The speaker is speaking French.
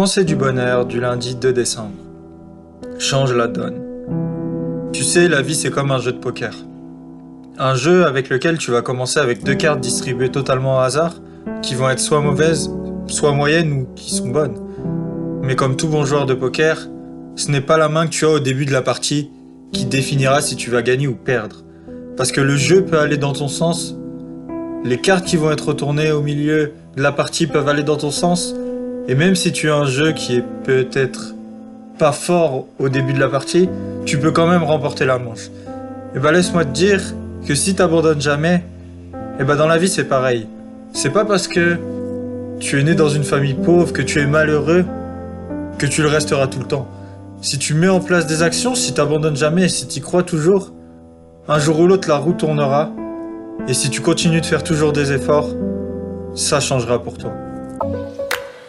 Pensée du bonheur du lundi 2 décembre. Change la donne. Tu sais, la vie c'est comme un jeu de poker. Un jeu avec lequel tu vas commencer avec deux cartes distribuées totalement au hasard, qui vont être soit mauvaises, soit moyennes ou qui sont bonnes. Mais comme tout bon joueur de poker, ce n'est pas la main que tu as au début de la partie qui définira si tu vas gagner ou perdre. Parce que le jeu peut aller dans ton sens, les cartes qui vont être retournées au milieu de la partie peuvent aller dans ton sens, et même si tu as un jeu qui est peut-être pas fort au début de la partie, tu peux quand même remporter la manche. Et bah laisse-moi te dire que si t'abandonnes jamais, et bah dans la vie c'est pareil. C'est pas parce que tu es né dans une famille pauvre, que tu es malheureux, que tu le resteras tout le temps. Si tu mets en place des actions, si t'abandonnes jamais, si tu crois toujours, un jour ou l'autre la roue tournera. Et si tu continues de faire toujours des efforts, ça changera pour toi.